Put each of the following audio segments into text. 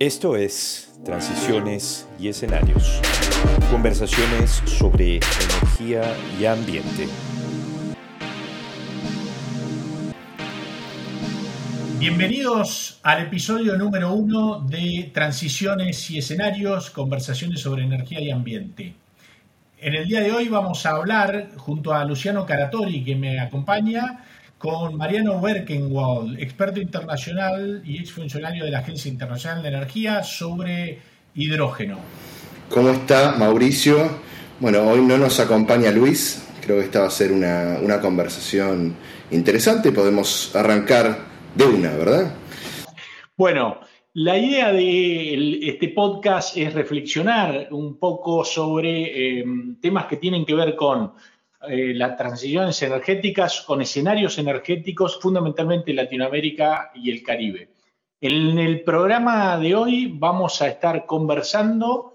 Esto es Transiciones y Escenarios. Conversaciones sobre energía y ambiente. Bienvenidos al episodio número uno de Transiciones y Escenarios, conversaciones sobre energía y ambiente. En el día de hoy vamos a hablar, junto a Luciano Caratori, que me acompaña, con Mariano Berkenwald, experto internacional y exfuncionario de la Agencia Internacional de Energía, sobre hidrógeno. ¿Cómo está Mauricio? Bueno, hoy no nos acompaña Luis, creo que esta va a ser una, una conversación interesante, podemos arrancar de una, ¿verdad? Bueno, la idea de este podcast es reflexionar un poco sobre eh, temas que tienen que ver con eh, las transiciones energéticas con escenarios energéticos, fundamentalmente Latinoamérica y el Caribe. En el programa de hoy vamos a estar conversando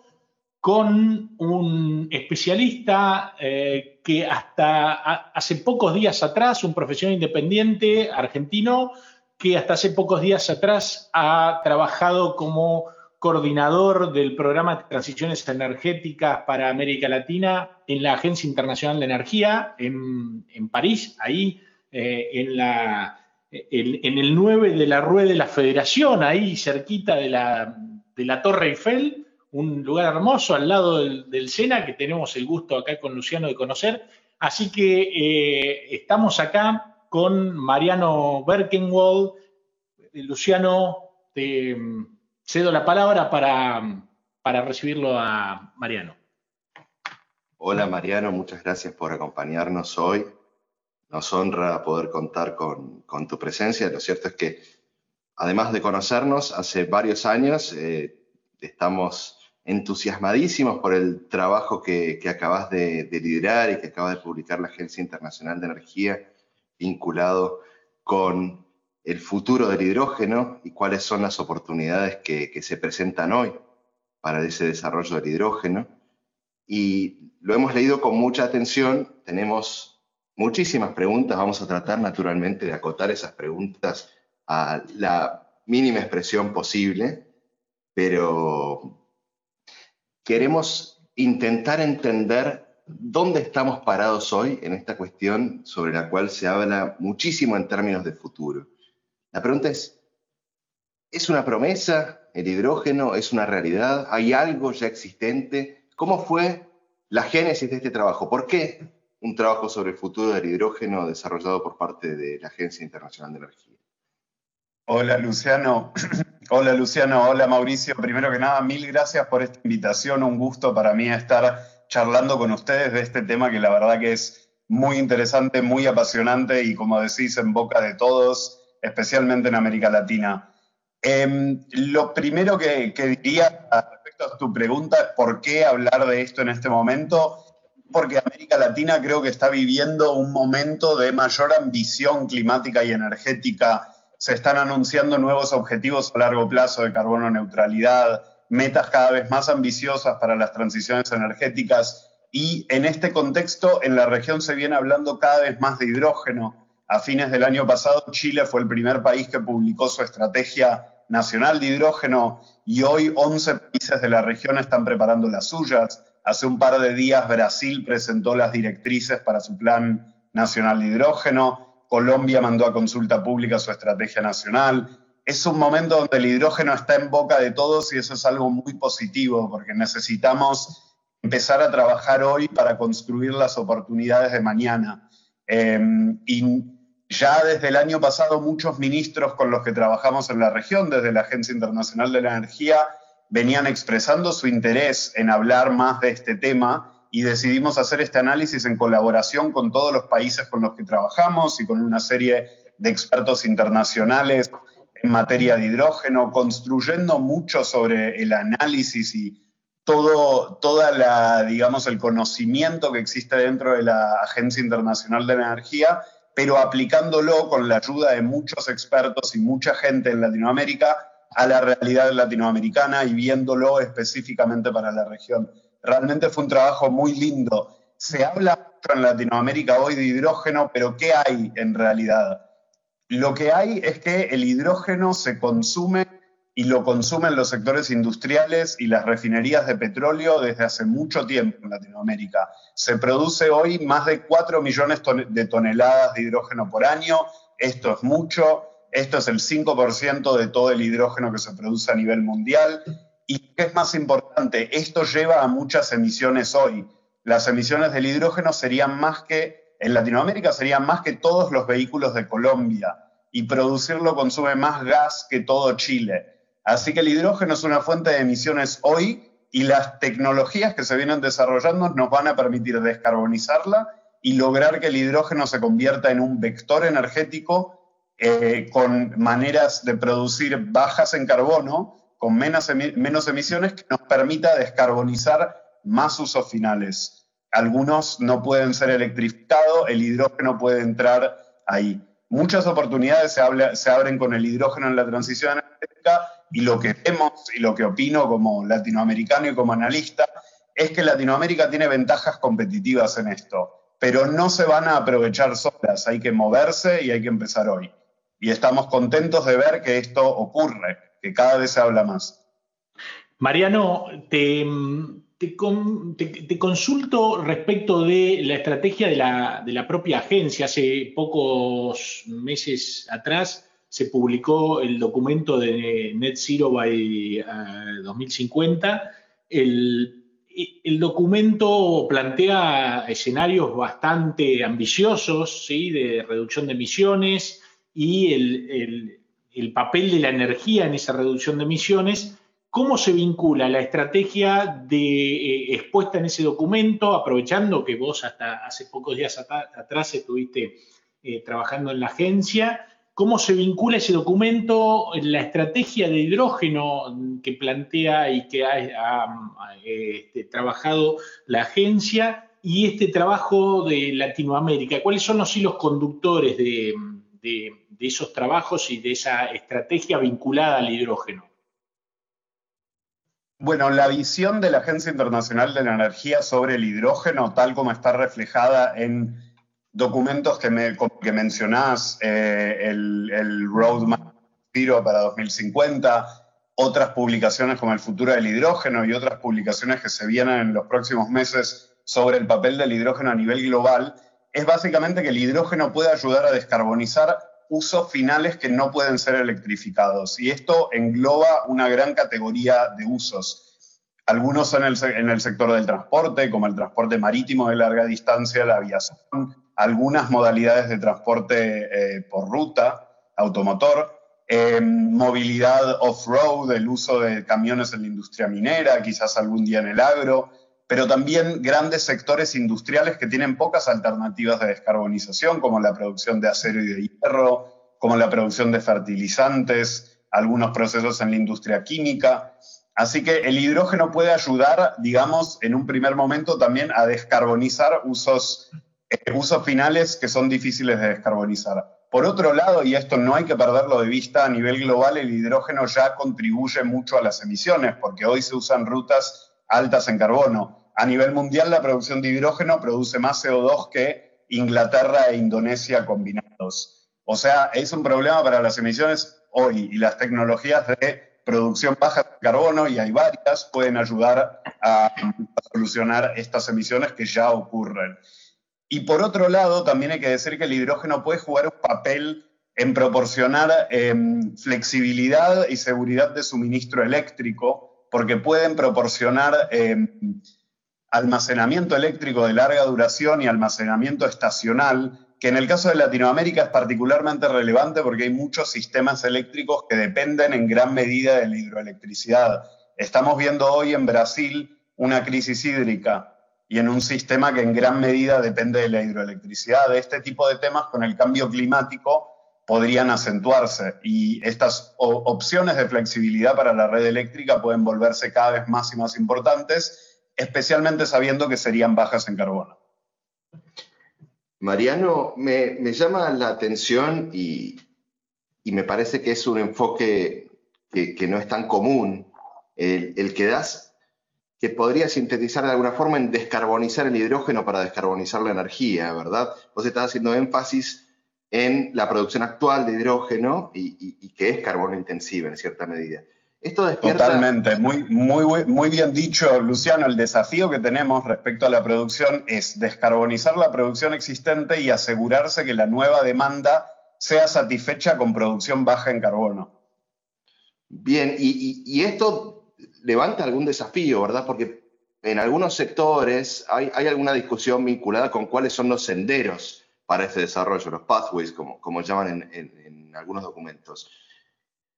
con un especialista eh, que hasta hace pocos días atrás, un profesional independiente argentino, que hasta hace pocos días atrás ha trabajado como coordinador del programa de transiciones energéticas para América Latina en la Agencia Internacional de Energía en, París, ahí eh, en, la, en, el 9 de la Rueda de la Federación, ahí cerquita de la, de la Torre Eiffel, un lugar hermoso al lado del, Sena que tenemos el gusto acá con Luciano de conocer. Así que eh, estamos acá con Mariano Berkenwald. Luciano, te cedo la palabra para, para recibirlo a Mariano. Hola Mariano, muchas gracias por acompañarnos hoy. Nos honra poder contar con, tu presencia. Lo cierto es que, además de conocernos, hace varios años eh, estamos entusiasmadísimos por el trabajo que, acabas de, de, liderar y que acaba de publicar la Agencia Internacional de Energía vinculado con el futuro del hidrógeno y cuáles son las oportunidades que, se presentan hoy para ese desarrollo del hidrógeno. Y lo hemos leído con mucha atención, tenemos muchísimas preguntas, vamos a tratar naturalmente de acotar esas preguntas a la mínima expresión posible, pero queremos intentar entender dónde estamos parados hoy en esta cuestión sobre la cual se habla muchísimo en términos de futuro. La pregunta es, ¿es una promesa el hidrógeno? ¿Es una realidad? ¿Hay algo ya existente? ¿Cómo fue la génesis de este trabajo? ¿Por qué un trabajo sobre el futuro del hidrógeno desarrollado por parte de la Agencia Internacional de Energía? Hola Luciano, hola Luciano, hola Mauricio. Primero que nada, mil gracias por esta invitación. Un gusto para mí estar charlando con ustedes de este tema que la verdad que es muy interesante, muy apasionante y como decís, en boca de todos especialmente en América Latina. Em, lo primero que, diría respecto a tu pregunta es por qué hablar de esto en este momento, porque América Latina creo que está viviendo un momento de mayor ambición climática y energética. Se están anunciando nuevos objetivos a largo plazo de carbono neutralidad, metas cada vez más ambiciosas para las transiciones energéticas y en este contexto en la región se viene hablando cada vez más de hidrógeno a fines del año pasado, Chile fue el primer país que publicó su estrategia nacional de hidrógeno y hoy 11 países de la región están preparando las suyas. Hace un par de días Brasil presentó las directrices para su plan nacional de hidrógeno. Colombia mandó a consulta pública su estrategia nacional. Es un momento donde el hidrógeno está en boca de todos y eso es algo muy positivo porque necesitamos empezar a trabajar hoy para construir las oportunidades de mañana. Y ya desde el año pasado muchos ministros con los que trabajamos en la región, desde la Agencia Internacional de la Energía, venían expresando su interés en hablar más de este tema y decidimos hacer este análisis en colaboración con todos los países con los que trabajamos y con una serie de expertos internacionales en materia de hidrógeno, construyendo mucho sobre el análisis y todo toda la, digamos, el conocimiento que existe dentro de la Agencia Internacional de la Energía, pero aplicándolo con la ayuda de muchos expertos y mucha gente en Latinoamérica a la realidad latinoamericana y viéndolo específicamente para la región. Realmente fue un trabajo muy lindo. Se habla mucho en Latinoamérica hoy de hidrógeno, pero ¿qué hay en realidad? Lo que hay es que el hidrógeno se consume y lo consumen los sectores industriales y las refinerías de petróleo desde hace mucho tiempo en Latinoamérica. Se produce hoy más de 4 millones de toneladas de hidrógeno por año. Esto es mucho. Esto es el 5% de todo el hidrógeno que se produce a nivel mundial. Y qué es más importante, esto lleva a muchas emisiones hoy. Las emisiones del hidrógeno serían más que, en Latinoamérica serían más que todos los vehículos de Colombia. Y producirlo consume más gas que todo Chile. Así que el hidrógeno es una fuente de emisiones hoy y las tecnologías que se vienen desarrollando nos van a permitir descarbonizarla y lograr que el hidrógeno se convierta en un vector energético eh, con maneras de producir bajas en carbono, con menos, menos emisiones, que nos permita descarbonizar más usos finales. Algunos no pueden ser electrificados, el hidrógeno puede entrar ahí. Muchas oportunidades se, se abren con el hidrógeno en la transición energética y lo que vemos y lo que opino como latinoamericano y como analista es que Latinoamérica tiene ventajas competitivas en esto, pero no se van a aprovechar solas, hay que moverse y hay que empezar hoy. Y estamos contentos de ver que esto ocurre, que cada vez se habla más. Mariano, te, consulto respecto de la estrategia de la propia agencia. Hace pocos meses atrás se publicó el documento de Net Zero by 2050. Eh, el, documento plantea escenarios bastante ambiciosos ¿sí? de reducción de emisiones y el, papel de la energía en esa reducción de emisiones. ¿Cómo se vincula la estrategia de, eh, expuesta en ese documento, aprovechando que vos hasta hace pocos días atrás estuviste eh, trabajando en la agencia? Cómo se vincula ese documento, en la estrategia de hidrógeno que plantea y que ha, este, trabajado la agencia y este trabajo de Latinoamérica. ¿Cuáles son los hilos conductores de, esos trabajos y de esa estrategia vinculada al hidrógeno? Bueno, la visión de la Agencia Internacional de la Energía sobre el hidrógeno, tal como está reflejada en documentos que, me, mencionás, eh, el, el, Roadmap para 2050, otras publicaciones como El futuro del hidrógeno y otras publicaciones que se vienen en los próximos meses sobre el papel del hidrógeno a nivel global, es básicamente que el hidrógeno puede ayudar a descarbonizar usos finales que no pueden ser electrificados. Y esto engloba una gran categoría de usos. Algunos en el, en el sector del transporte, como el transporte marítimo de larga distancia, la aviación, algunas modalidades de transporte eh, por ruta, automotor, eh, movilidad off-road, el uso de camiones en la industria minera, quizás algún día en el agro, pero también grandes sectores industriales que tienen pocas alternativas de descarbonización, como la producción de acero y de hierro, como la producción de fertilizantes, algunos procesos en la industria química. Así que el hidrógeno puede ayudar, digamos, en un primer momento también a descarbonizar usos usos finales que son difíciles de descarbonizar. Por otro lado, y esto no hay que perderlo de vista, a nivel global el hidrógeno ya contribuye mucho a las emisiones, porque hoy se usan rutas altas en carbono. A nivel mundial la producción de hidrógeno produce más CO2 que Inglaterra e Indonesia combinados. O sea, es un problema para las emisiones hoy y las tecnologías de producción baja de carbono, y hay varias, pueden ayudar a, a solucionar estas emisiones que ya ocurren. Y por otro lado, también hay que decir que el hidrógeno puede jugar un papel en proporcionar em, flexibilidad y seguridad de suministro eléctrico, porque pueden proporcionar em, almacenamiento eléctrico de larga duración y almacenamiento estacional, que en el caso de Latinoamérica es particularmente relevante porque hay muchos sistemas eléctricos que dependen en gran medida de la hidroelectricidad. Estamos viendo hoy en Brasil una crisis hídrica y en un sistema que en gran medida depende de la hidroelectricidad. De este tipo de temas con el cambio climático podrían acentuarse y estas opciones de flexibilidad para la red eléctrica pueden volverse cada vez más y más importantes, especialmente sabiendo que serían bajas en carbono. Mariano, me, llama la atención y, me parece que es un enfoque que, no es tan común, el, que das que podría sintetizar de alguna forma en descarbonizar el hidrógeno para descarbonizar la energía, ¿verdad? Vos estás haciendo énfasis en la producción actual de hidrógeno y, que es carbono intensiva en cierta medida. Esto despierta... Totalmente, muy, muy, muy bien dicho, Luciano. El desafío que tenemos respecto a la producción es descarbonizar la producción existente y asegurarse que la nueva demanda sea satisfecha con producción baja en carbono. Bien, y, esto levanta algún desafío, ¿verdad? Porque en algunos sectores hay, alguna discusión vinculada con cuáles son los senderos para este desarrollo, los pathways, como, como llaman en algunos documentos.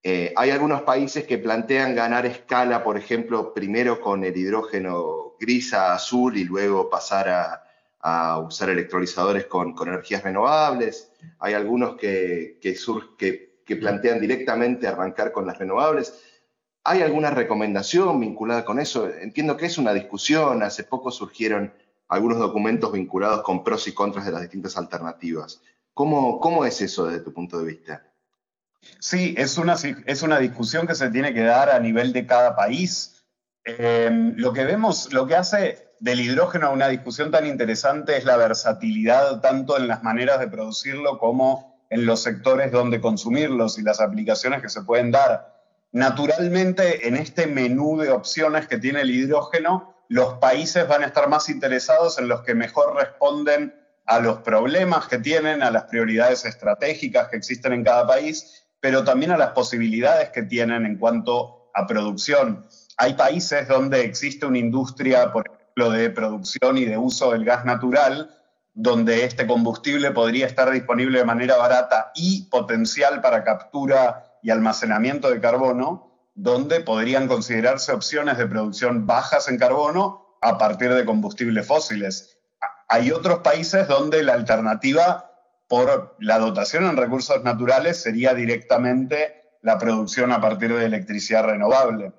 Eh, hay algunos países que plantean ganar escala, por ejemplo, primero con el hidrógeno gris a azul y luego pasar a, usar electrolizadores con, energías renovables. Hay algunos que, que, plantean directamente arrancar con las renovables. ¿Hay alguna recomendación vinculada con eso? Entiendo que es una discusión. Hace poco surgieron algunos documentos vinculados con pros y contras de las distintas alternativas. ¿Cómo, cómo es eso desde tu punto de vista? Sí, es una, es una discusión que se tiene que dar a nivel de cada país. Eh, lo que vemos, lo que hace del hidrógeno una discusión tan interesante es la versatilidad tanto en las maneras de producirlo como en los sectores donde consumirlos y las aplicaciones que se pueden dar. Naturalmente, en este menú de opciones que tiene el hidrógeno, los países van a estar más interesados en los que mejor responden a los problemas que tienen, a las prioridades estratégicas que existen en cada país pero también a las posibilidades que tienen en cuanto a producción. Hay países donde existe una industria, por ejemplo, de producción y de uso del gas natural, donde este combustible podría estar disponible de manera barata y potencial para captura y almacenamiento de carbono, donde podrían considerarse opciones de producción bajas en carbono a partir de combustibles fósiles. Hay otros países donde la alternativa por la dotación en recursos naturales sería directamente la producción a partir de electricidad renovable.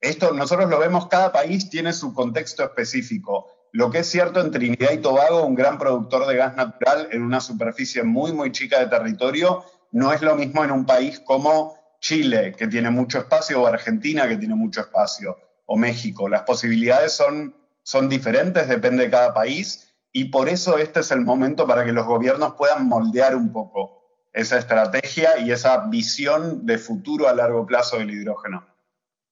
Esto nosotros lo vemos, cada país tiene su contexto específico. Lo que es cierto en Trinidad y Tobago, un gran productor de gas natural en una superficie muy, muy chica de territorio, no es lo mismo en un país como Chile, que tiene mucho espacio, o Argentina, que tiene mucho espacio, o México. Las posibilidades son, son diferentes, depende de cada país, y por eso este es el momento para que los gobiernos puedan moldear un poco esa estrategia y esa visión de futuro a largo plazo del hidrógeno.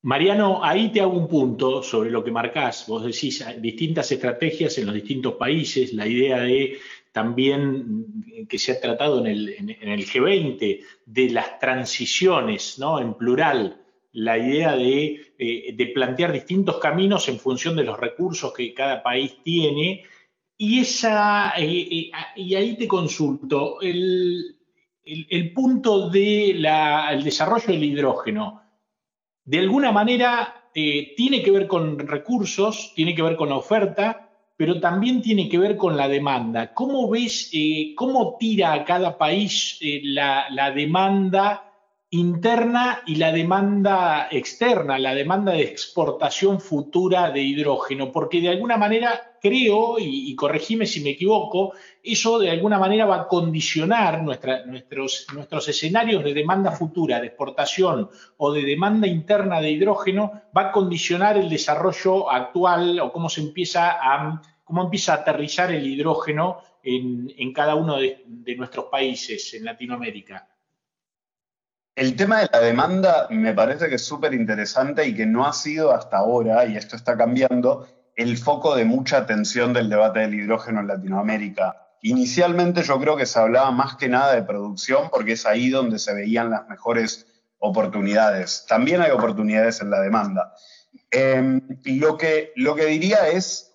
Mariano, ahí te hago un punto sobre lo que marcás. Vos decís distintas estrategias en los distintos países, la idea de también que se ha tratado en el, G20 de las transiciones, ¿no? En plural, la idea de, eh, de plantear distintos caminos en función de los recursos que cada país tiene y, esa, eh, eh, y ahí te consulto, el, punto del desarrollo del hidrógeno, de alguna manera tiene que ver con recursos, tiene que ver con la oferta, pero también tiene que ver con la demanda. ¿Cómo ves, cómo tira a cada país la, la demanda interna y la demanda externa, la demanda de exportación futura de hidrógeno? Porque de alguna manera creo, y, corregime si me equivoco, eso de alguna manera va a condicionar nuestros escenarios de demanda futura, de exportación o de demanda interna de hidrógeno, va a condicionar el desarrollo actual o cómo se empieza a, cómo empieza a aterrizar el hidrógeno en, cada uno de, de nuestros países en Latinoamérica. El tema de la demanda me parece que es súper interesante y que no ha sido hasta ahora, y esto está cambiando, el foco de mucha atención del debate del hidrógeno en Latinoamérica. Inicialmente yo creo que se hablaba más que nada de producción porque es ahí donde se veían las mejores oportunidades. También hay oportunidades en la demanda. Em, lo, que, lo que diría es,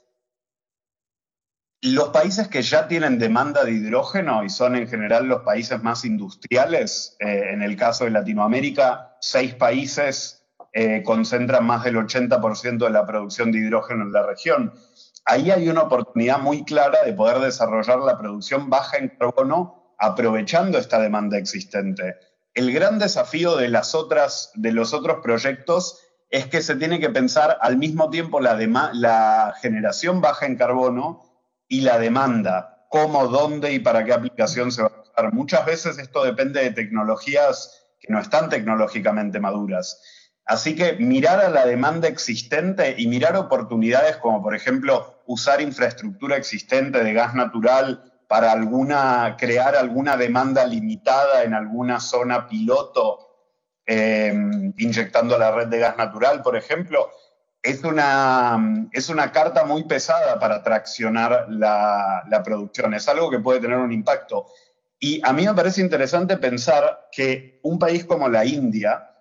los países que ya tienen demanda de hidrógeno y son en general los países más industriales, eh, en el caso de Latinoamérica, seis países eh, concentran más del 80% de la producción de hidrógeno en la región. Ahí hay una oportunidad muy clara de poder desarrollar la producción baja en carbono aprovechando esta demanda existente. El gran desafío de, las otras, de los otros proyectos es que se tiene que pensar al mismo tiempo la, la generación baja en carbono y la demanda, cómo, dónde y para qué aplicación se va a usar. Muchas veces esto depende de tecnologías que no están tecnológicamente maduras. Así que mirar a la demanda existente y mirar oportunidades como por ejemplo usar infraestructura existente de gas natural para crear alguna demanda limitada en alguna zona piloto em, inyectando la red de gas natural, por ejemplo, es una, es una carta muy pesada para traccionar la, la producción. Es algo que puede tener un impacto. Y a mí me parece interesante pensar que un país como la India,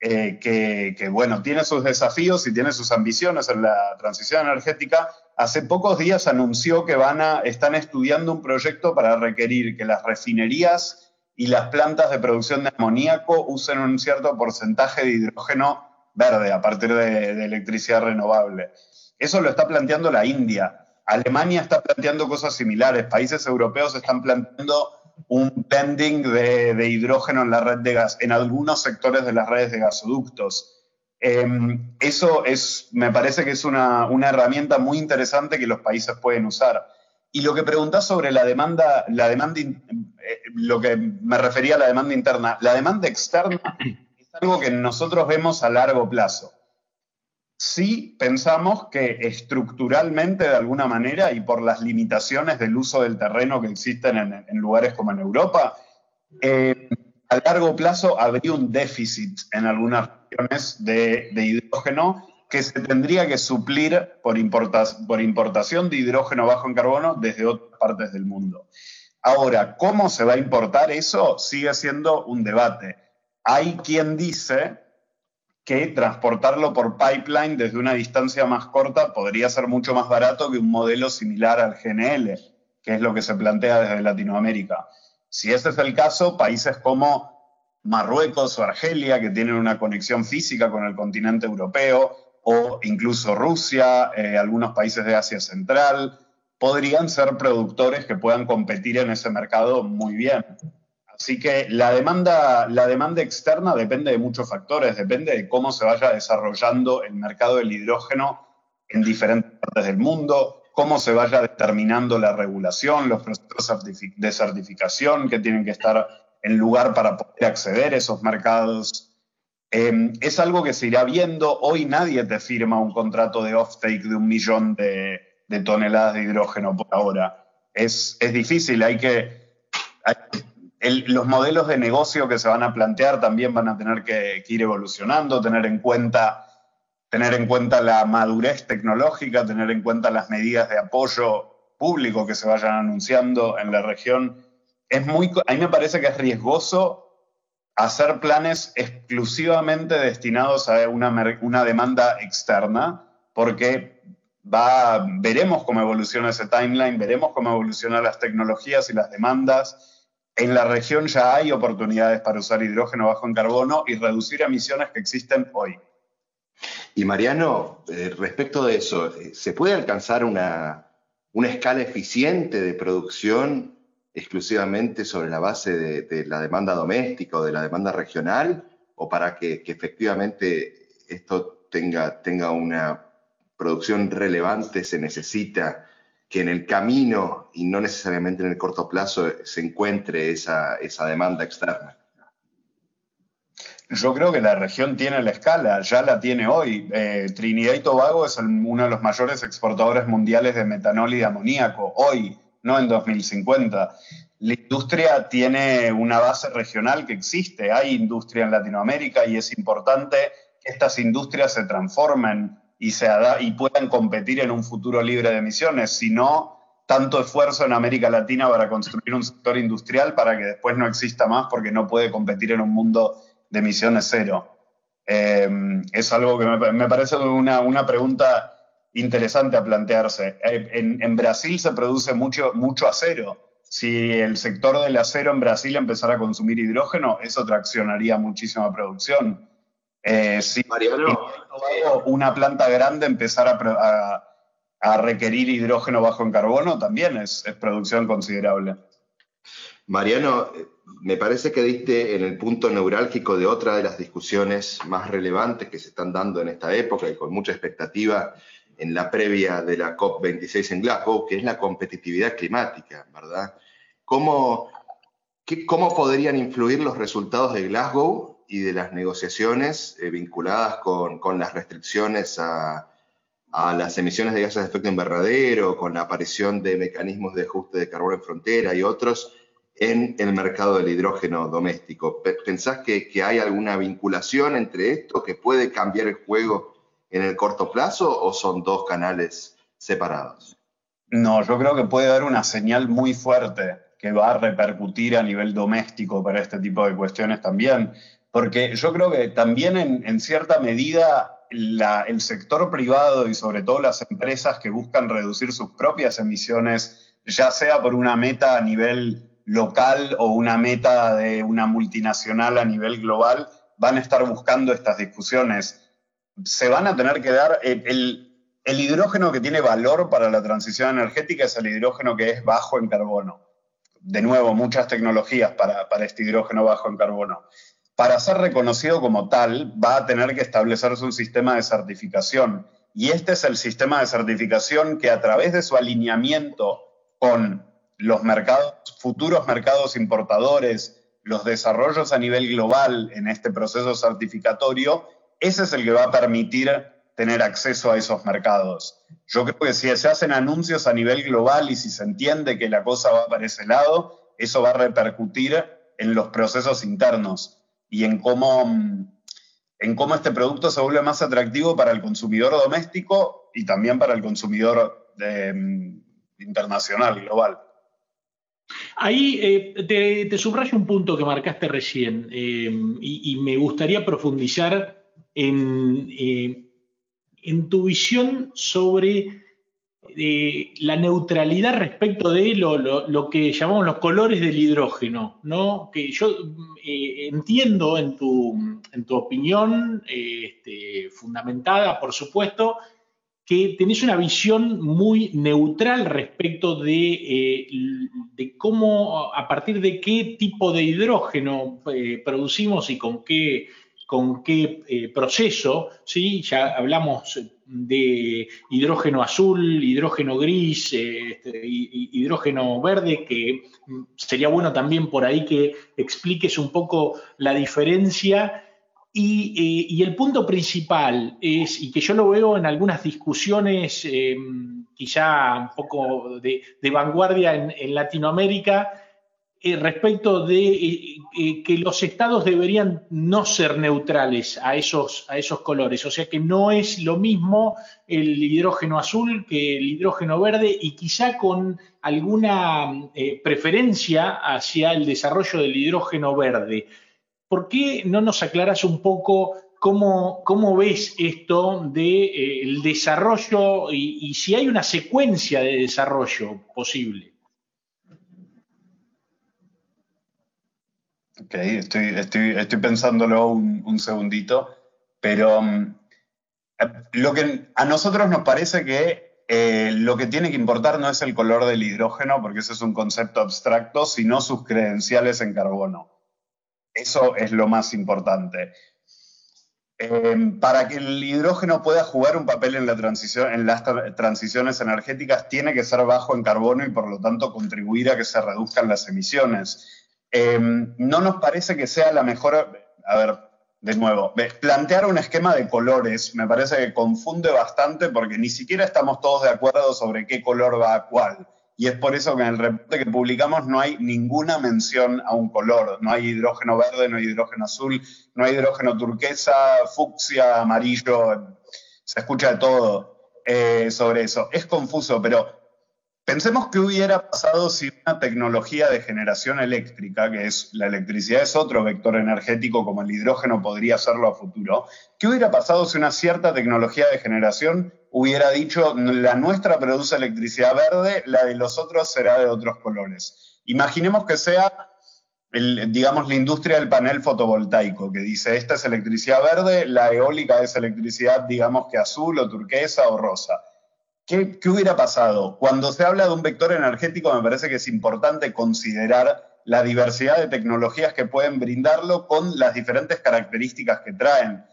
eh, que, bueno, tiene sus desafíos y tiene sus ambiciones en la transición energética, hace pocos días anunció que van a, están estudiando un proyecto para requerir que las refinerías y las plantas de producción de amoníaco usen un cierto porcentaje de hidrógeno verde a partir de, de electricidad renovable. Eso lo está planteando la India. Alemania está planteando cosas similares. Países europeos están planteando un blending de, hidrógeno en la red de gas, en algunos sectores de las redes de gasoductos. Em, eso es, me parece que es una, herramienta muy interesante que los países pueden usar. Y lo que preguntás sobre la demanda, la demanda, eh, lo que me refería a la demanda interna, la demanda externa algo que nosotros vemos a largo plazo sí pensamos que estructuralmente, de alguna manera, y por las limitaciones del uso del terreno que existen en, lugares como en Europa, eh, a largo plazo habría un déficit en algunas regiones de, hidrógeno que se tendría que suplir por importación de hidrógeno bajo en carbono desde otras partes del mundo. Ahora, ¿cómo se va a importar eso? Sigue siendo un debate. Hay quien dice que transportarlo por pipeline desde una distancia más corta podría ser mucho más barato que un modelo similar al GNL, que es lo que se plantea desde Latinoamérica. Si ese es el caso, países como Marruecos o Argelia, que tienen una conexión física con el continente europeo, o incluso Rusia, eh, algunos países de Asia Central, podrían ser productores que puedan competir en ese mercado muy bien. Así que la demanda, la demanda externa depende de muchos factores, depende de cómo se vaya desarrollando el mercado del hidrógeno en diferentes partes del mundo, cómo se vaya determinando la regulación, los procesos de certificación que tienen que estar en lugar para poder acceder a esos mercados. Em, es algo que se irá viendo. Hoy nadie te firma un contrato de offtake de un millón de, toneladas de hidrógeno por ahora. Es, es difícil, hay que, hay que los modelos de negocio que se van a plantear también van a tener que, ir evolucionando, tener en cuenta tener en cuenta la madurez tecnológica, tener en cuenta las medidas de apoyo público que se vayan anunciando en la región. Es muy, a mí me parece que es riesgoso hacer planes exclusivamente destinados a una, una demanda externa, porque va, veremos cómo evoluciona ese timeline, veremos cómo evolucionan las tecnologías y las demandas en la región ya hay oportunidades para usar hidrógeno bajo en carbono y reducir emisiones que existen hoy. Y Mariano, eh, respecto de eso, eh, ¿se puede alcanzar una, escala eficiente de producción exclusivamente sobre la base de, la demanda doméstica o de la demanda regional? ¿O para que, efectivamente esto tenga, tenga una producción relevante se necesita que en el camino y no necesariamente en el corto plazo se encuentre esa, demanda externa? Yo creo que la región tiene la escala, ya la tiene hoy. Eh, Trinidad y Tobago es uno de los mayores exportadores mundiales de metanol y de amoníaco, hoy, no en 2050. La industria tiene una base regional que existe, hay industria en Latinoamérica y es importante que estas industrias se transformen y, puedan competir en un futuro libre de emisiones, sino tanto esfuerzo en América Latina para construir un sector industrial para que después no exista más porque no puede competir en un mundo de emisiones cero. Eh, es algo que me, parece una, una, pregunta interesante a plantearse. Eh, en, Brasil se produce mucho, mucho acero. Si el sector del acero en Brasil empezara a consumir hidrógeno, eso traccionaría muchísima producción. Eh, si una planta grande empezar a, requerir hidrógeno bajo en carbono, también es, producción considerable. Mariano, me parece que diste en el punto neurálgico de otra de las discusiones más relevantes que se están dando en esta época y con mucha expectativa en la previa de la COP26 en Glasgow, que es la competitividad climática, ¿verdad? ¿Cómo, ¿Cómo podrían influir los resultados de Glasgow y de las negociaciones eh, vinculadas con, las restricciones a, las emisiones de gases de efecto invernadero, con la aparición de mecanismos de ajuste de carbono en frontera y otros en el mercado del hidrógeno doméstico. ¿Pensás que, hay alguna vinculación entre esto que puede cambiar el juego en el corto plazo o son dos canales separados? No, yo creo que puede haber una señal muy fuerte que va a repercutir a nivel doméstico para este tipo de cuestiones también, porque yo creo que también en, cierta medida el sector privado y sobre todo las empresas que buscan reducir sus propias emisiones, ya sea por una meta a nivel local o una meta de una multinacional a nivel global, van a estar buscando estas discusiones. Se van a tener que dar, el, hidrógeno que tiene valor para la transición energética es el hidrógeno que es bajo en carbono. De nuevo, muchas tecnologías para, para este hidrógeno bajo en carbono. Para ser reconocido como tal, va a tener que establecerse un sistema de certificación. Y este es el sistema de certificación que a través de su alineamiento con los mercados, futuros mercados importadores, los desarrollos a nivel global en este proceso certificatorio, ese es el que va a permitir tener acceso a esos mercados. Yo creo que si se hacen anuncios a nivel global y si se entiende que la cosa va para ese lado, eso va a repercutir en los procesos internos y en cómo, en cómo este producto se vuelve más atractivo para el consumidor doméstico y también para el consumidor mm, internacional, global. Ahí eh, te, subrayo un punto que marcaste recién eh, y, me gustaría profundizar en, eh, en tu visión sobre la neutralidad respecto de lo, que llamamos los colores del hidrógeno, ¿no? Que yo entiendo en tu, en tu opinión, este, fundamentada, por supuesto, que tenés una visión muy neutral respecto eh, de, cómo, a partir de qué tipo de hidrógeno eh, producimos y con qué, con qué eh, proceso, ¿sí? Ya hablamos de hidrógeno azul, hidrógeno gris, este, hidrógeno verde, que sería bueno también por ahí que expliques un poco la diferencia. Eh, y, el punto principal es, y que yo lo veo en algunas discusiones eh, quizá un poco de, vanguardia en, Latinoamérica, eh, respecto de que los estados deberían no ser neutrales a esos, a esos colores. O sea que no es lo mismo el hidrógeno azul que el hidrógeno verde y quizá con alguna preferencia hacia el desarrollo del hidrógeno verde. ¿por qué no nos aclaras un poco cómo, cómo ves esto del de, eh, desarrollo y, si hay una secuencia de desarrollo posible? Ok, estoy, estoy, pensándolo un, segundito, pero mm, lo que a nosotros nos parece que eh, lo que tiene que importar no es el color del hidrógeno, porque ese es un concepto abstracto, sino sus credenciales en carbono. Eso es lo más importante. Em, para que el hidrógeno pueda jugar un papel en, la transición, en las transiciones energéticas, tiene que ser bajo en carbono y por lo tanto contribuir a que se reduzcan las emisiones. Em, no nos parece que sea la mejor, a ver, de nuevo, plantear un esquema de colores me parece que confunde bastante porque ni siquiera estamos todos de acuerdo sobre qué color va a cuál y es por eso que en el reporte que publicamos no hay ninguna mención a un color. No hay hidrógeno verde, no hay hidrógeno azul, no hay hidrógeno turquesa, fucsia, amarillo. Se escucha de todo eh, sobre eso. Es confuso, pero pensemos qué hubiera pasado si una tecnología de generación eléctrica, que es la electricidad es otro vector energético como el hidrógeno podría serlo a futuro, ¿qué hubiera pasado si una cierta tecnología de generación hubiera dicho, la nuestra produce electricidad verde, la de los otros será de otros colores. Imaginemos que sea, digamos, la industria del panel fotovoltaico, que dice, esta es electricidad verde, la eólica es electricidad, digamos que azul o turquesa o rosa. ¿Qué, ¿Qué hubiera pasado? Cuando se habla de un vector energético, me parece que es importante considerar la diversidad de tecnologías que pueden brindarlo con las diferentes características que traen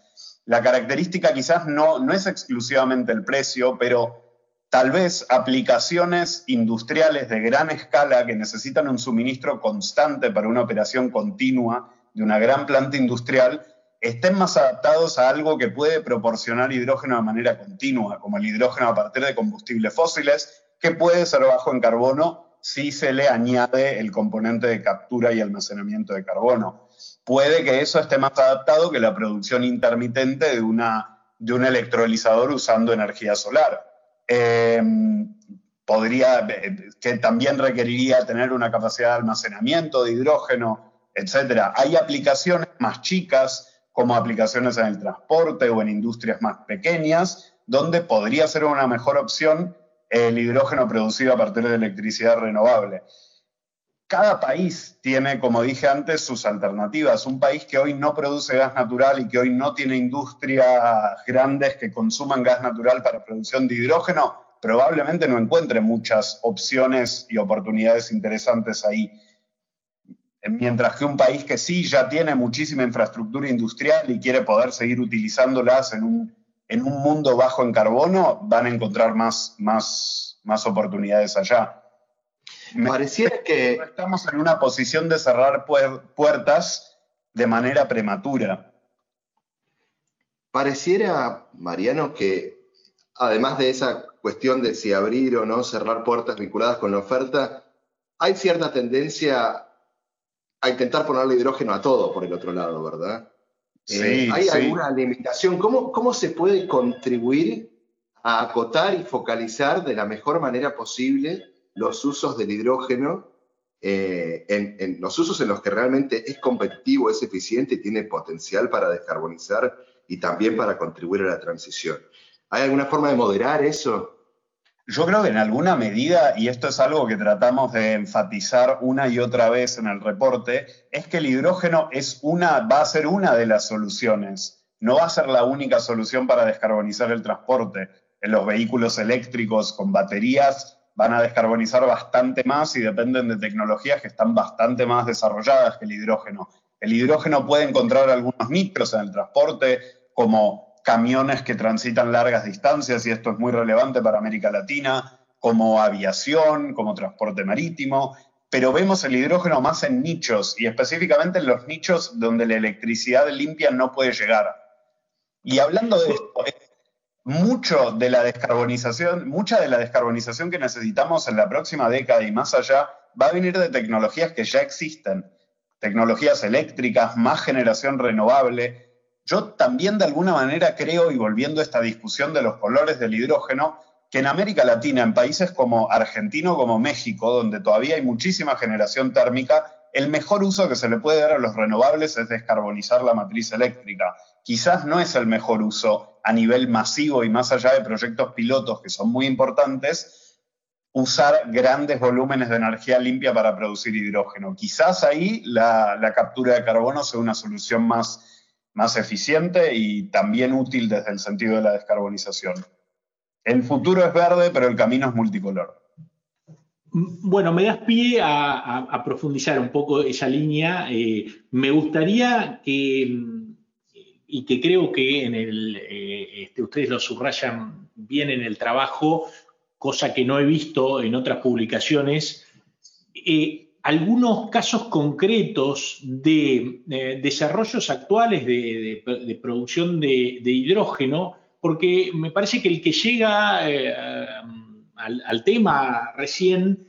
la característica quizás no, no es exclusivamente el precio, pero tal vez aplicaciones industriales de gran escala que necesitan un suministro constante para una operación continua de una gran planta industrial estén más adaptados a algo que puede proporcionar hidrógeno de manera continua, como el hidrógeno a partir de combustibles fósiles, que puede ser bajo en carbono si se le añade el componente de captura y almacenamiento de carbono. Puede que eso esté más adaptado que la producción intermitente de, una, de un electrolizador usando energía solar. Em, podría, que también requeriría tener una capacidad de almacenamiento de hidrógeno, etc. Hay aplicaciones más chicas, como aplicaciones en el transporte o en industrias más pequeñas, donde podría ser una mejor opción el hidrógeno producido a partir de electricidad renovable. Cada país tiene, como dije antes, sus alternativas. Un país que hoy no produce gas natural y que hoy no tiene industrias grandes que consuman gas natural para producción de hidrógeno, probablemente no encuentre muchas opciones y oportunidades interesantes ahí. Mientras que un país que sí ya tiene muchísima infraestructura industrial y quiere poder seguir utilizándolas en un en un mundo bajo en carbono van a encontrar más, más, más oportunidades allá. Pareciera que estamos en una posición de cerrar puertas de manera prematura. Pareciera, Mariano, que además de esa cuestión de si abrir o no cerrar puertas vinculadas con la oferta, hay cierta tendencia a intentar ponerle hidrógeno a todo por el otro lado, ¿verdad? Eh, ¿Hay alguna limitación? ¿Cómo, ¿Cómo se puede contribuir a acotar y focalizar de la mejor manera posible los usos del hidrógeno eh, en, los usos en los que realmente es competitivo, es eficiente y tiene potencial para descarbonizar y también para contribuir a la transición. ¿Hay alguna forma de moderar eso? Yo creo que en alguna medida, y esto es algo que tratamos de enfatizar una y otra vez en el reporte, es que el hidrógeno es una, va a ser una de las soluciones. No va a ser la única solución para descarbonizar el transporte. En los vehículos eléctricos con baterías van a descarbonizar bastante más y dependen de tecnologías que están bastante más desarrolladas que el hidrógeno. El hidrógeno puede encontrar algunos nichos en el transporte, como camiones que transitan largas distancias, y esto es muy relevante para América Latina, como aviación, como transporte marítimo, pero vemos el hidrógeno más en nichos y específicamente en los nichos donde la electricidad limpia no puede llegar. Y hablando de esto, mucho de la descarbonización, mucha de la descarbonización que necesitamos en la próxima década y más allá va a venir de tecnologías que ya existen, tecnologías eléctricas, más generación renovable, yo también de alguna manera creo, y volviendo a esta discusión de los colores del hidrógeno, que en América Latina, en países como Argentina como México, donde todavía hay muchísima generación térmica, el mejor uso que se le puede dar a los renovables es descarbonizar la matriz eléctrica. Quizás no es el mejor uso a nivel masivo y más allá de proyectos pilotos que son muy importantes, usar grandes volúmenes de energía limpia para producir hidrógeno. Quizás ahí la, la captura de carbono sea una solución más más eficiente y también útil desde el sentido de la descarbonización. El futuro es verde, pero el camino es multicolor. Bueno, me das pie a, profundizar un poco esa línea. Eh, me gustaría que, y que creo que eh, este, ustedes lo subrayan bien en el trabajo, cosa que no he visto en otras publicaciones, eh, algunos casos concretos de eh, desarrollos actuales de, producción de, hidrógeno, porque me parece que el que llega eh, al, tema recién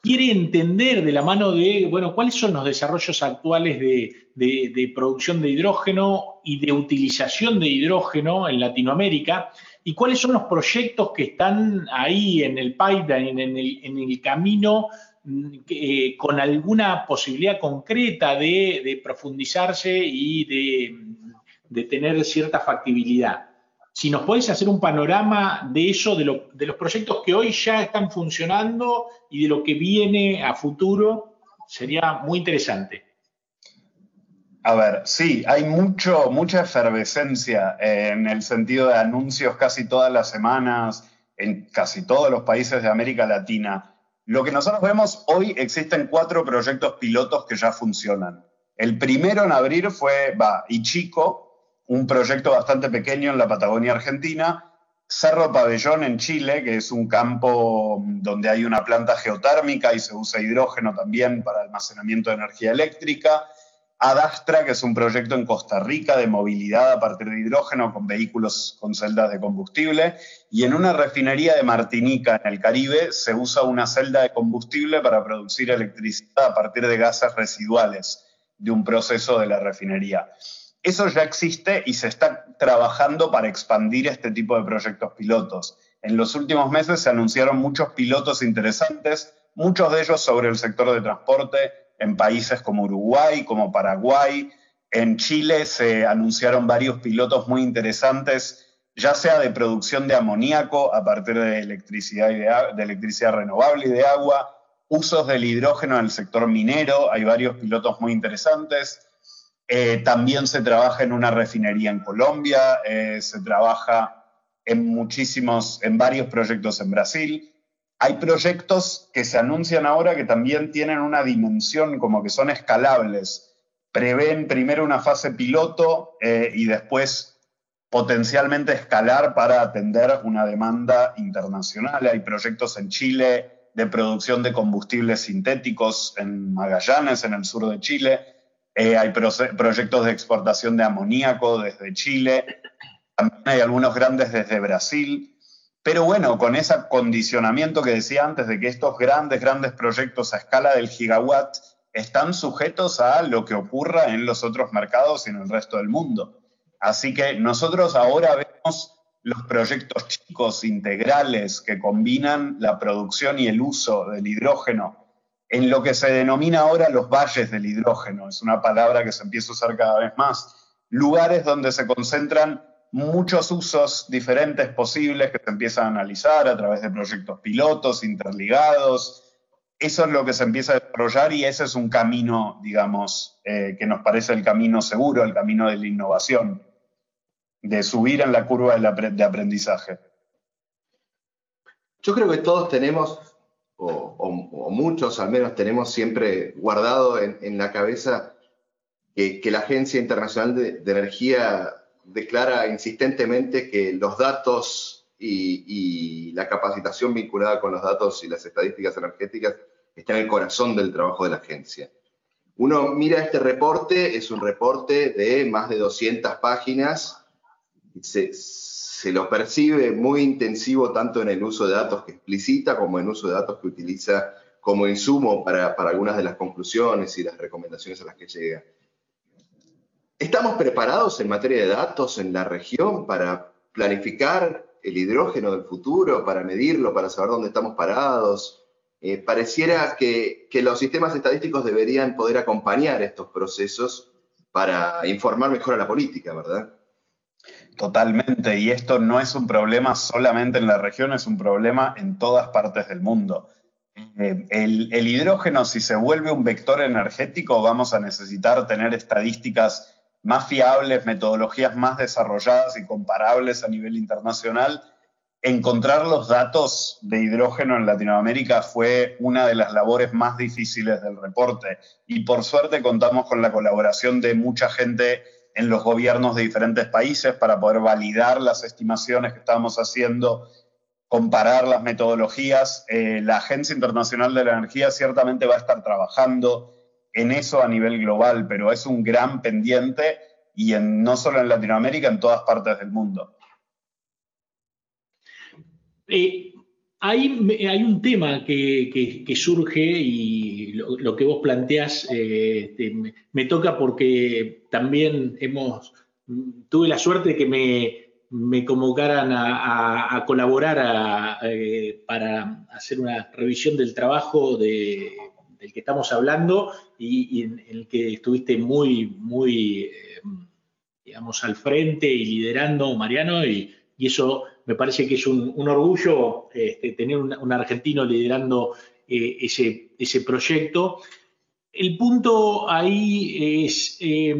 quiere entender de la mano de, bueno, cuáles son los desarrollos actuales de, producción de hidrógeno y de utilización de hidrógeno en Latinoamérica y cuáles son los proyectos que están ahí en el pipeline, en el, en el camino eh, con alguna posibilidad concreta de, profundizarse y de, tener cierta factibilidad. Si nos podés hacer un panorama de eso, de, los proyectos que hoy ya están funcionando y de lo que viene a futuro, sería muy interesante. A ver, sí, hay mucho, mucha efervescencia en el sentido de anuncios casi todas las semanas en casi todos los países de América Latina. Lo que nosotros vemos hoy existen cuatro proyectos pilotos que ya funcionan. El primero en abrir fue va, Ichico, un proyecto bastante pequeño en la Patagonia Argentina, Cerro Pabellón en Chile, que es un campo donde hay una planta geotérmica y se usa hidrógeno también para almacenamiento de energía eléctrica, Adastra, que es un proyecto en Costa Rica de movilidad a partir de hidrógeno con vehículos con celdas de combustible. Y en una refinería de Martinica, en el Caribe, se usa una celda de combustible para producir electricidad a partir de gases residuales de un proceso de la refinería. Eso ya existe y se está trabajando para expandir este tipo de proyectos pilotos. En los últimos meses se anunciaron muchos pilotos interesantes, muchos de ellos sobre el sector de transporte, en países como Uruguay, como Paraguay. En Chile se anunciaron varios pilotos muy interesantes, ya sea de producción de amoníaco a partir de electricidad, de, electricidad renovable y de agua, usos del hidrógeno en el sector minero, hay varios pilotos muy interesantes. Eh, también se trabaja en una refinería en Colombia, eh, se trabaja en muchísimos, en varios proyectos en Brasil. Hay proyectos que se anuncian ahora que también tienen una dimensión como que son escalables. Prevén primero una fase piloto eh, y después potencialmente escalar para atender una demanda internacional. Hay proyectos en Chile de producción de combustibles sintéticos en Magallanes, en el sur de Chile. Eh, hay proyectos de exportación de amoníaco desde Chile. También hay algunos grandes desde Brasil. Pero bueno, con ese condicionamiento que decía antes de que estos grandes, grandes proyectos a escala del gigawatt están sujetos a lo que ocurra en los otros mercados y en el resto del mundo. Así que nosotros ahora vemos los proyectos chicos integrales que combinan la producción y el uso del hidrógeno en lo que se denomina ahora los valles del hidrógeno. Es una palabra que se empieza a usar cada vez más. Lugares donde se concentran muchos usos diferentes posibles que se empiezan a analizar a través de proyectos pilotos, interligados. Eso es lo que se empieza a desarrollar y ese es un camino, digamos, eh, que nos parece el camino seguro, el camino de la innovación, de subir en la curva de aprendizaje. Yo creo que todos tenemos, o, muchos al menos tenemos siempre guardado en, la cabeza que, la Agencia Internacional de Energía declara insistentemente que los datos y, la capacitación vinculada con los datos y las estadísticas energéticas está en el corazón del trabajo de la agencia. Uno mira este reporte, es un reporte de más de 200 páginas, se, se lo percibe muy intensivo tanto en el uso de datos que explicita como en uso de datos que utiliza como insumo para algunas de las conclusiones y las recomendaciones a las que llega. ¿Estamos preparados en materia de datos en la región para planificar el hidrógeno del futuro, para medirlo, para saber dónde estamos parados? Eh, pareciera que, los sistemas estadísticos deberían poder acompañar estos procesos para informar mejor a la política, ¿verdad? Totalmente, y esto no es un problema solamente en la región, es un problema en todas partes del mundo. Eh, el, el, hidrógeno, si se vuelve un vector energético, vamos a necesitar tener estadísticas más fiables, metodologías más desarrolladas y comparables a nivel internacional. Encontrar los datos de hidrógeno en Latinoamérica fue una de las labores más difíciles del reporte y por suerte contamos con la colaboración de mucha gente en los gobiernos de diferentes países para poder validar las estimaciones que estábamos haciendo, comparar las metodologías. Eh, la Agencia Internacional de la Energía ciertamente va a estar trabajando en eso a nivel global, pero es un gran pendiente y no solo en Latinoamérica, en todas partes del mundo. Eh, hay, un tema que, surge y lo, que vos planteás eh, este, me, toca porque también hemos, tuve la suerte que me, convocaran a, colaborar eh, para hacer una revisión del trabajo de del que estamos hablando y, en el que estuviste muy, muy, eh, digamos, al frente y liderando, Mariano, y, eso me parece que es un, orgullo este, tener un, argentino liderando eh, ese, ese proyecto. El punto ahí es eh,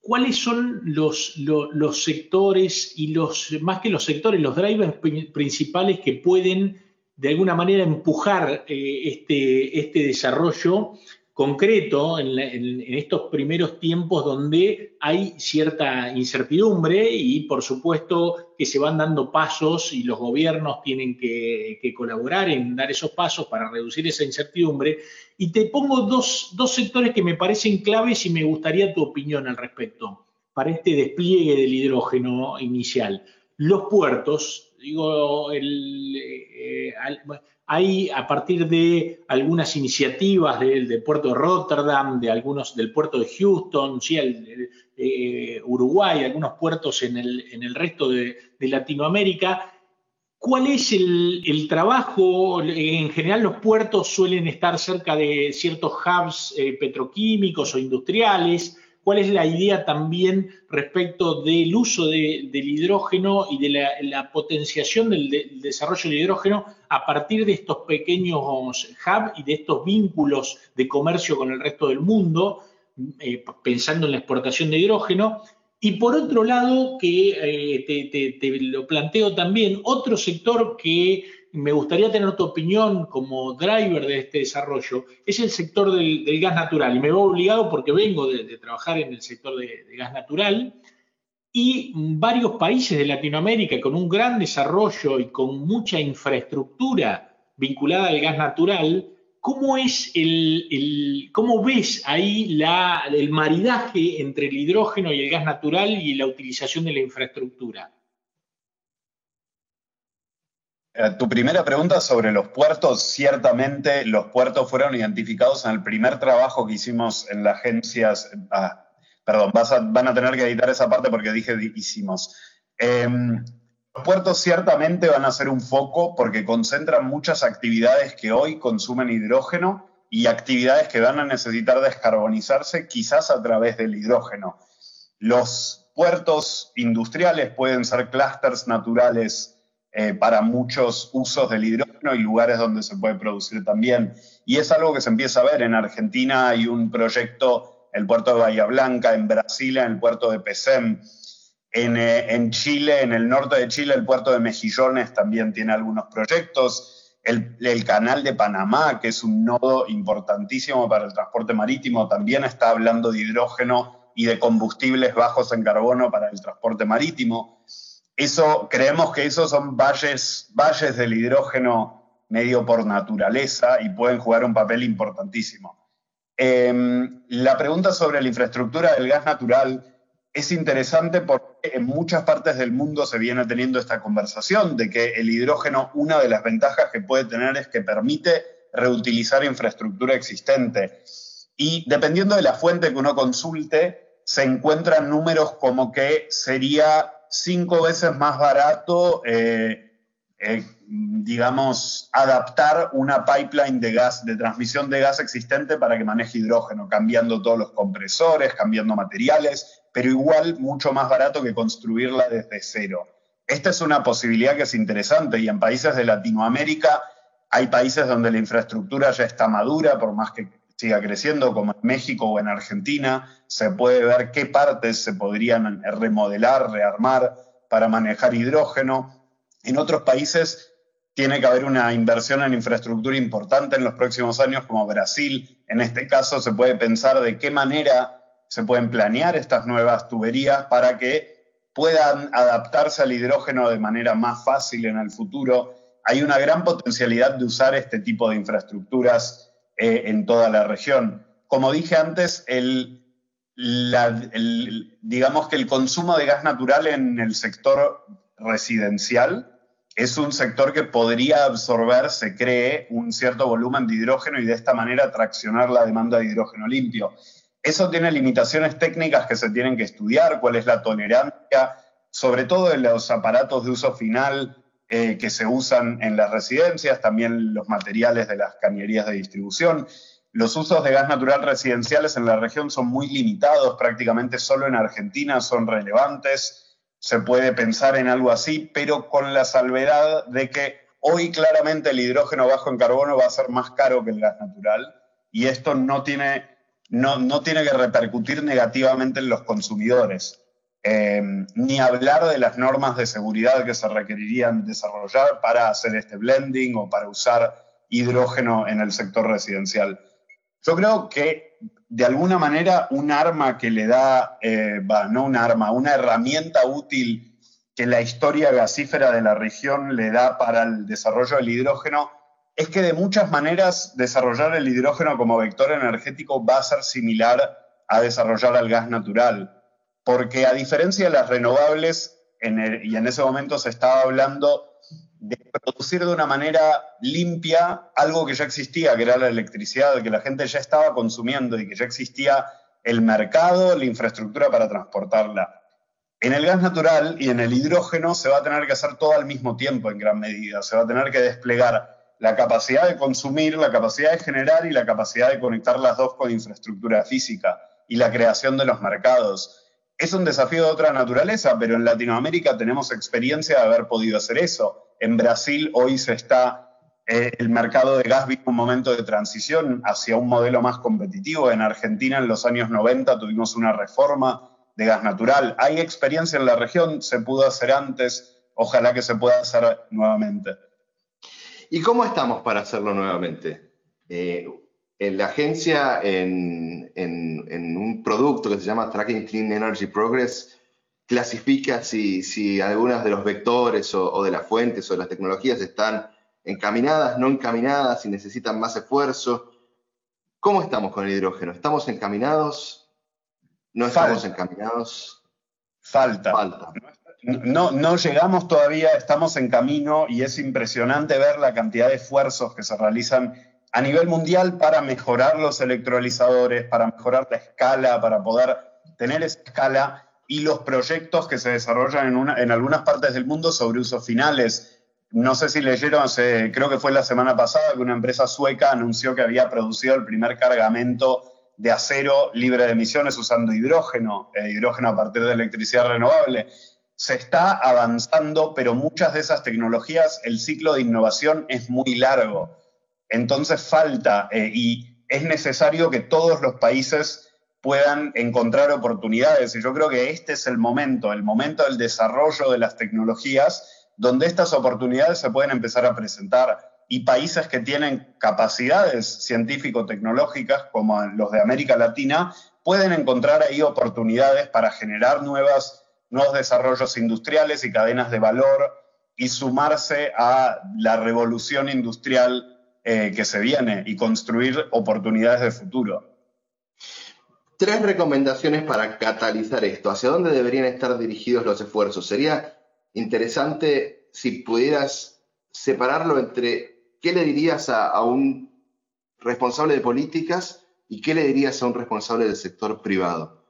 cuáles son los, los, sectores y los, más que los sectores, los drivers principales que pueden de alguna manera empujar eh, este, este desarrollo concreto en, estos primeros tiempos donde hay cierta incertidumbre y por supuesto que se van dando pasos y los gobiernos tienen que, colaborar en dar esos pasos para reducir esa incertidumbre. Y te pongo dos, dos sectores que me parecen claves y me gustaría tu opinión al respecto para este despliegue del hidrógeno inicial. Los puertos, digo, el, eh, hay a partir de algunas iniciativas del, puerto de Rotterdam, de algunos del puerto de Houston, ¿sí? Eh, Uruguay, algunos puertos en el, resto de, Latinoamérica. ¿Cuál es el, trabajo? En general los puertos suelen estar cerca de ciertos hubs eh, petroquímicos o industriales cuál es la idea también respecto del uso del hidrógeno y de la, potenciación del, desarrollo del hidrógeno a partir de estos pequeños hubs y de estos vínculos de comercio con el resto del mundo, eh, pensando en la exportación de hidrógeno. Y por otro lado, que eh, te, lo planteo también, otro sector que me gustaría tener tu opinión como driver de este desarrollo, es el sector del, gas natural. Y me veo obligado porque vengo de, trabajar en el sector de, gas natural y varios países de Latinoamérica con un gran desarrollo y con mucha infraestructura vinculada al gas natural, ¿cómo, ves ahí el maridaje entre el hidrógeno y el gas natural y la utilización de la infraestructura? Eh, tu primera pregunta sobre los puertos, ciertamente los puertos fueron identificados en el primer trabajo que hicimos en las agencias. Ah, perdón, van a tener que editar esa parte porque dije hicimos. Em, los puertos ciertamente van a ser un foco porque concentran muchas actividades que hoy consumen hidrógeno y actividades que van a necesitar descarbonizarse quizás a través del hidrógeno. Los puertos industriales pueden ser clústeres naturales eh, para muchos usos del hidrógeno y lugares donde se puede producir también. Y es algo que se empieza a ver. En Argentina hay un proyecto, el puerto de Bahía Blanca, en Brasil, en el puerto de Pesem. En, eh, en Chile, en el norte de Chile, el puerto de Mejillones también tiene algunos proyectos. El, el, canal de Panamá, que es un nodo importantísimo para el transporte marítimo, también está hablando de hidrógeno y de combustibles bajos en carbono para el transporte marítimo. Eso, creemos que esos son valles, valles del hidrógeno medio por naturaleza y pueden jugar un papel importantísimo. Em, la pregunta sobre la infraestructura del gas natural es interesante porque en muchas partes del mundo se viene teniendo esta conversación de que el hidrógeno, una de las ventajas que puede tener es que permite reutilizar infraestructura existente. Y dependiendo de la fuente que uno consulte, se encuentran números como que sería cinco veces más barato, eh, eh, digamos, adaptar una pipeline de gas, de transmisión de gas existente para que maneje hidrógeno, cambiando todos los compresores, cambiando materiales, pero igual mucho más barato que construirla desde cero. Esta es una posibilidad que es interesante y en países de Latinoamérica hay países donde la infraestructura ya está madura, por más que siga creciendo, como en México o en Argentina, se puede ver qué partes se podrían remodelar, rearmar para manejar hidrógeno. En otros países tiene que haber una inversión en infraestructura importante en los próximos años, como Brasil. En este caso se puede pensar de qué manera se pueden planear estas nuevas tuberías para que puedan adaptarse al hidrógeno de manera más fácil en el futuro. Hay una gran potencialidad de usar este tipo de infraestructuras eh, en toda la región. Como dije antes, digamos que el consumo de gas natural en el sector residencial es un sector que podría absorber, se cree, un cierto volumen de hidrógeno y de esta manera traccionar la demanda de hidrógeno limpio. Eso tiene limitaciones técnicas que se tienen que estudiar, cuál es la tolerancia, sobre todo en los aparatos de uso final, eh, que se usan en las residencias, también los materiales de las cañerías de distribución. Los usos de gas natural residenciales en la región son muy limitados, prácticamente solo en Argentina son relevantes. Se puede pensar en algo así, pero con la salvedad de que hoy claramente el hidrógeno bajo en carbono va a ser más caro que el gas natural y esto no tiene, no, no tiene que repercutir negativamente en los consumidores. Eh, ni hablar de las normas de seguridad que se requerirían desarrollar para hacer este blending o para usar hidrógeno en el sector residencial. Yo creo que de alguna manera un arma que le da, eh, no un arma, una herramienta útil que la historia gasífera de la región le da para el desarrollo del hidrógeno es que de muchas maneras desarrollar el hidrógeno como vector energético va a ser similar a desarrollar el gas natural, porque a diferencia de las renovables, y en ese momento se estaba hablando de producir de una manera limpia algo que ya existía, que era la electricidad, que la gente ya estaba consumiendo y que ya existía el mercado, la infraestructura para transportarla. En el gas natural y en el hidrógeno se va a tener que hacer todo al mismo tiempo en gran medida. Se va a tener que desplegar la capacidad de consumir, la capacidad de generar y la capacidad de conectar las dos con infraestructura física y la creación de los mercados. Es un desafío de otra naturaleza, pero en Latinoamérica tenemos experiencia de haber podido hacer eso. En Brasil hoy se está, eh, el mercado de gas vive un momento de transición hacia un modelo más competitivo. En Argentina en los años 90 tuvimos una reforma de gas natural. Hay experiencia en la región, se pudo hacer antes, ojalá que se pueda hacer nuevamente. ¿Y cómo estamos para hacerlo nuevamente? Eh, en la agencia, en, un producto que se llama Tracking Clean Energy Progress, clasifica si, si algunas de los vectores o, de las fuentes o de las tecnologías están encaminadas, no encaminadas, si necesitan más esfuerzo. ¿Cómo estamos con el hidrógeno? ¿Estamos encaminados? ¿No estamos encaminados? Falta. Falta no, no llegamos todavía, estamos en camino y es impresionante ver la cantidad de esfuerzos que se realizan a nivel mundial para mejorar los electrolizadores, para mejorar la escala, para poder tener esa escala y los proyectos que se desarrollan en, algunas partes del mundo sobre usos finales. No sé si leyeron, creo que fue la semana pasada que una empresa sueca anunció que había producido el primer cargamento de acero libre de emisiones usando hidrógeno, eh, hidrógeno a partir de electricidad renovable se está avanzando, pero muchas de esas tecnologías, el ciclo de innovación es muy largo. Entonces falta eh, y es necesario que todos los países puedan encontrar oportunidades. Y yo creo que este es el momento, el momento del desarrollo de las tecnologías, donde estas oportunidades se pueden empezar a presentar. Y países que tienen capacidades científico-tecnológicas, como los de América Latina, pueden encontrar ahí oportunidades para generar nuevos desarrollos industriales y cadenas de valor y sumarse a la revolución industrial eh, que se viene y construir oportunidades de futuro. Tres recomendaciones para catalizar esto. ¿Hacia dónde deberían estar dirigidos los esfuerzos? Sería interesante si pudieras separarlo entre qué le dirías a un responsable de políticas y qué le dirías a un responsable del sector privado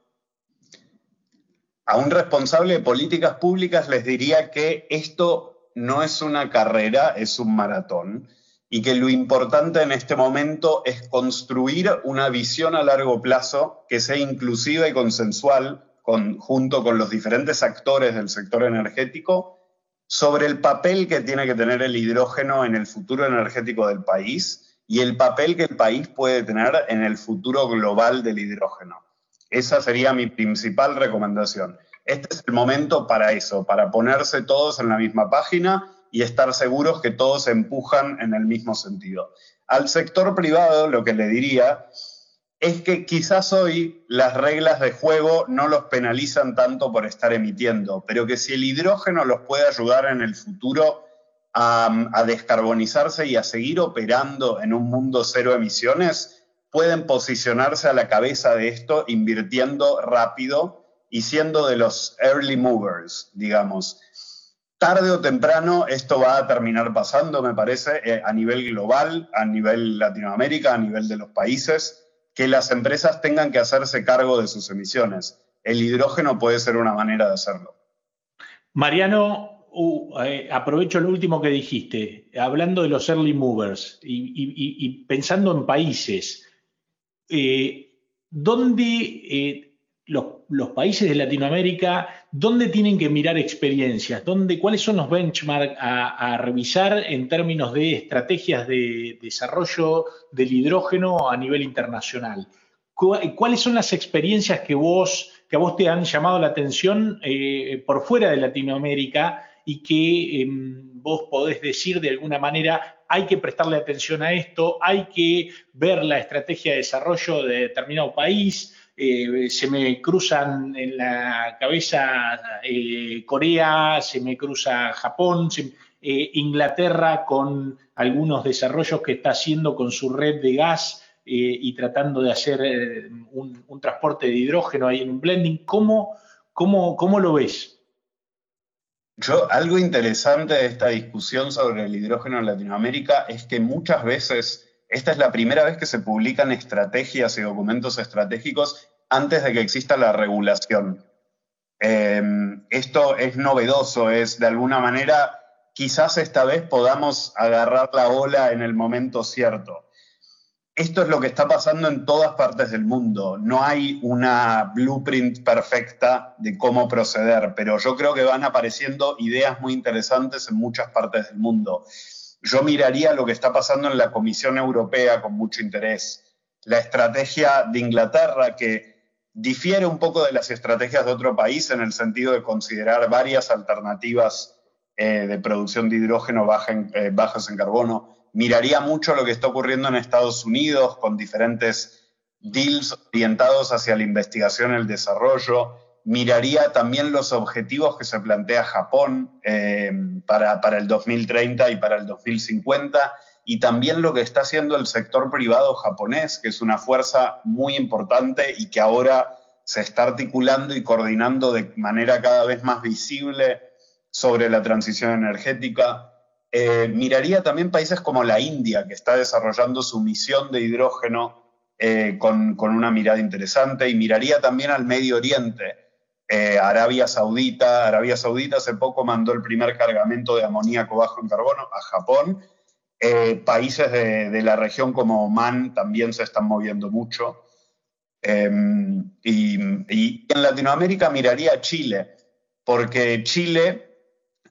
a un responsable de políticas públicas les diría que esto no es una carrera, es un maratón y que lo importante en este momento es construir una visión a largo plazo que sea inclusiva y consensual junto con los diferentes actores del sector energético sobre el papel que tiene que tener el hidrógeno en el futuro energético del país y el papel que el país puede tener en el futuro global del hidrógeno. Esa sería mi principal recomendación. Este es el momento para eso, para ponerse todos en la misma página y estar seguros que todos empujan en el mismo sentido. Al sector privado lo que le diría es que quizás hoy las reglas de juego no los penalizan tanto por estar emitiendo, pero que si el hidrógeno los puede ayudar en el futuro a, a descarbonizarse y a seguir operando en un mundo cero emisiones, pueden posicionarse a la cabeza de esto invirtiendo rápido y siendo de los early movers, digamos. Tarde o temprano esto va a terminar pasando, me parece, eh, a nivel global, a nivel Latinoamérica, a nivel de los países, que las empresas tengan que hacerse cargo de sus emisiones. El hidrógeno puede ser una manera de hacerlo. Mariano, eh, aprovecho lo último que dijiste, hablando de los early movers y pensando en países. Eh, ¿dónde eh, los, países de Latinoamérica, dónde tienen que mirar experiencias? ¿Dónde, ¿Cuáles son los benchmarks a, revisar en términos de estrategias de desarrollo del hidrógeno a nivel internacional? ¿Cuáles son las experiencias que, vos, que a vos te han llamado la atención eh, por fuera de Latinoamérica y que em, vos podés decir de alguna manera, hay que prestarle atención a esto, hay que ver la estrategia de desarrollo de determinado país, eh, se me cruzan en la cabeza eh, Corea, se me cruza Japón, eh, Inglaterra con algunos desarrollos que está haciendo con su red de gas y tratando de hacer un, transporte de hidrógeno ahí en un blending. ¿Cómo, cómo, cómo lo ves? Yo, algo interesante de esta discusión sobre el hidrógeno en Latinoamérica es que muchas veces esta es la primera vez que se publican estrategias y documentos estratégicos antes de que exista la regulación. Eh, esto es novedoso, es de alguna manera, quizás esta vez podamos agarrar la ola en el momento cierto. Esto es lo que está pasando en todas partes del mundo. No hay una blueprint perfecta de cómo proceder, pero yo creo que van apareciendo ideas muy interesantes en muchas partes del mundo. Yo miraría lo que está pasando en la Comisión Europea con mucho interés. La estrategia de Inglaterra, que difiere un poco de las estrategias de otro país en el sentido de considerar varias alternativas eh, de producción de hidrógeno eh, bajas en carbono. Miraría mucho lo que está ocurriendo en Estados Unidos con diferentes deals orientados hacia la investigación y el desarrollo miraría también los objetivos que se plantea Japón eh, para, el 2030 y para el 2050 y también lo que está haciendo el sector privado japonés, que es una fuerza muy importante y que ahora se está articulando y coordinando de manera cada vez más visible sobre la transición energética. Eh, miraría también países como la India, que está desarrollando su misión de hidrógeno eh, con, con una mirada interesante, y miraría también al Medio Oriente eh, Arabia Saudita. Arabia Saudita hace poco mandó el primer cargamento de amoníaco bajo en carbono a Japón. Eh, países de, la región como Oman también se están moviendo mucho. Em, y, en Latinoamérica miraría a Chile, porque Chile,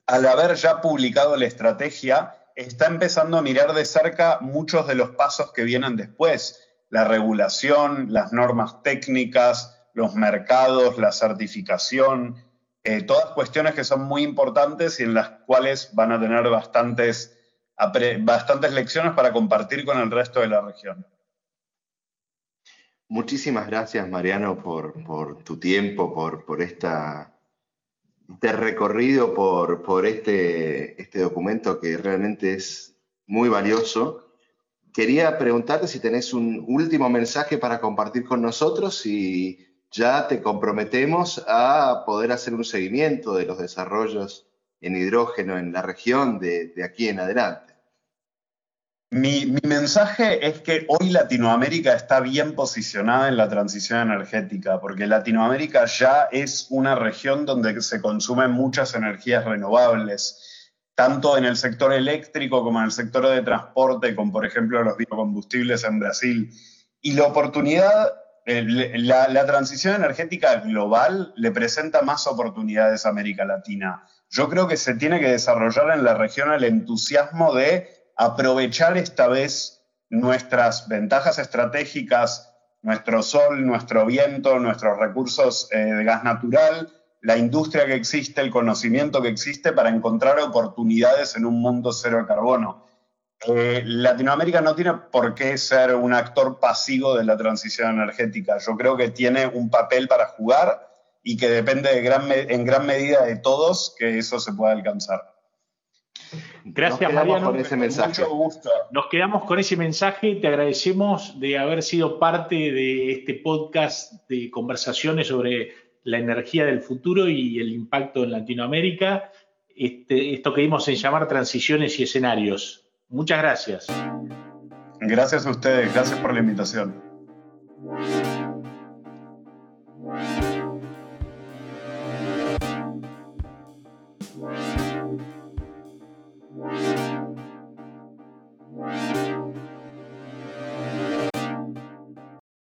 al haber ya publicado la estrategia, está empezando a mirar de cerca muchos de los pasos que vienen después, la regulación, las normas técnicas, los mercados, la certificación, eh, todas cuestiones que son muy importantes y en las cuales van a tener bastantes, bastantes lecciones para compartir con el resto de la región. Muchísimas gracias, Mariano, por, tu tiempo, por, este recorrido, por, por este, este documento que realmente es muy valioso. Quería preguntarte si tenés un último mensaje para compartir con nosotros y ya te comprometemos a poder hacer un seguimiento de los desarrollos en hidrógeno en la región de, aquí en adelante. Mi, mensaje es que hoy Latinoamérica está bien posicionada en la transición energética, porque Latinoamérica ya es una región donde se consumen muchas energías renovables, tanto en el sector eléctrico como en el sector de transporte, con por ejemplo los biocombustibles en Brasil. Y la oportunidad eh, la, transición energética global le presenta más oportunidades a América Latina. Yo creo que se tiene que desarrollar en la región el entusiasmo de aprovechar esta vez nuestras ventajas estratégicas, nuestro sol, nuestro viento, nuestros recursos eh, de gas natural, la industria que existe, el conocimiento que existe para encontrar oportunidades en un mundo cero de carbono. Eh, Latinoamérica no tiene por qué ser un actor pasivo de la transición energética. Yo creo que tiene un papel para jugar y que depende en gran medida de todos que eso se pueda alcanzar. Gracias, Mariano. Con ese mensaje. Nos quedamos con ese mensaje. Te agradecemos de haber sido parte de este podcast de conversaciones sobre la energía del futuro y el impacto en Latinoamérica. Este, esto que dimos en llamar transiciones y escenarios. Muchas gracias. Gracias a ustedes, gracias por la invitación.